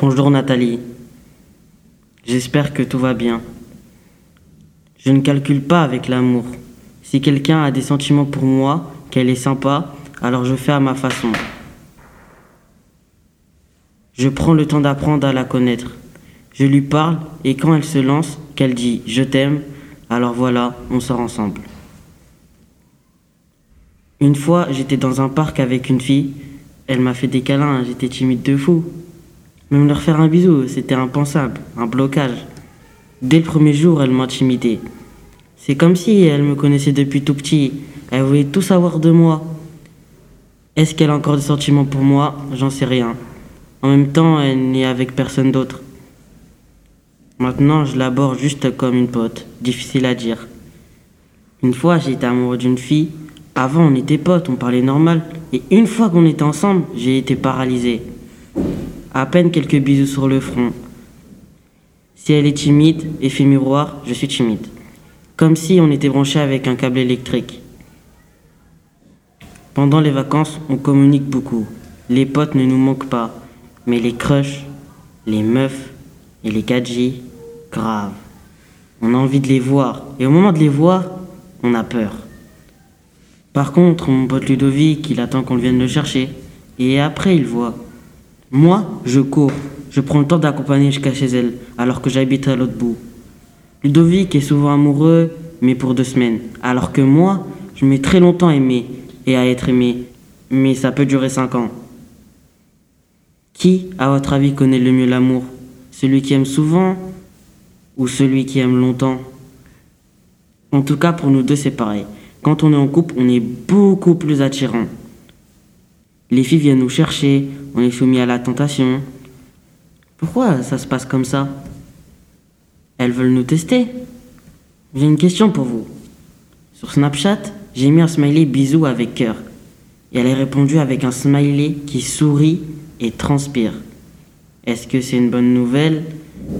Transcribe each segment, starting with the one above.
Bonjour Nathalie. J'espère que tout va bien. Je ne calcule pas avec l'amour. Si quelqu'un a des sentiments pour moi, qu'elle est sympa, alors je fais à ma façon. Je prends le temps d'apprendre à la connaître. Je lui parle et quand elle se lance, qu'elle dit je t'aime, alors voilà, on sort ensemble. Une fois, j'étais dans un parc avec une fille. Elle m'a fait des câlins, j'étais timide de fou. Même leur faire un bisou, c'était impensable, un blocage. Dès le premier jour, elle m'intimidait. C'est comme si elle me connaissait depuis tout petit. Elle voulait tout savoir de moi. Est-ce qu'elle a encore des sentiments pour moi? J'en sais rien. En même temps, elle n'est avec personne d'autre. Maintenant, je l'aborde juste comme une pote. Difficile à dire. Une fois, été amoureux d'une fille. Avant, on était potes, on parlait normal. Et une fois qu'on était ensemble, j'ai été paralysé. À peine quelques bisous sur le front. Si elle est timide, effet miroir, je suis timide. Comme si on était branché avec un câble électrique. Pendant les vacances, on communique beaucoup. Les potes ne nous manquent pas. Mais les crushs, les meufs et les gadgets, grave. On a envie de les voir. Et au moment de les voir, on a peur. Par contre, mon pote Ludovic, il attend qu'on vienne le chercher. Et après, il voit. Moi, je cours. Je prends le temps d'accompagner jusqu'à chez elle, alors que j'habite à l'autre bout. Ludovic est souvent amoureux, mais pour deux semaines. Alors que moi, je mets très longtemps à aimer et à être aimé. Mais ça peut durer cinq ans. Qui, à votre avis, connaît le mieux l'amour? Celui qui aime souvent ou celui qui aime longtemps? En tout cas, pour nous deux, c'est pareil. Quand on est en couple, on est beaucoup plus attirant. Les filles viennent nous chercher, on est soumis à la tentation. Pourquoi ça se passe comme ça? Elles veulent nous tester J'ai une question pour vous. Sur Snapchat, j'ai mis un smiley bisou avec cœur. Et elle a répondu avec un smiley qui sourit et transpire. Est-ce que c'est une bonne nouvelle?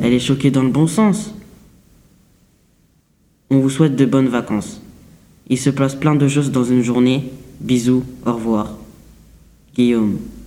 Elle est choquée dans le bon sens. On vous souhaite de bonnes vacances. Il se passe plein de choses dans une journée. Bisous, au revoir. guion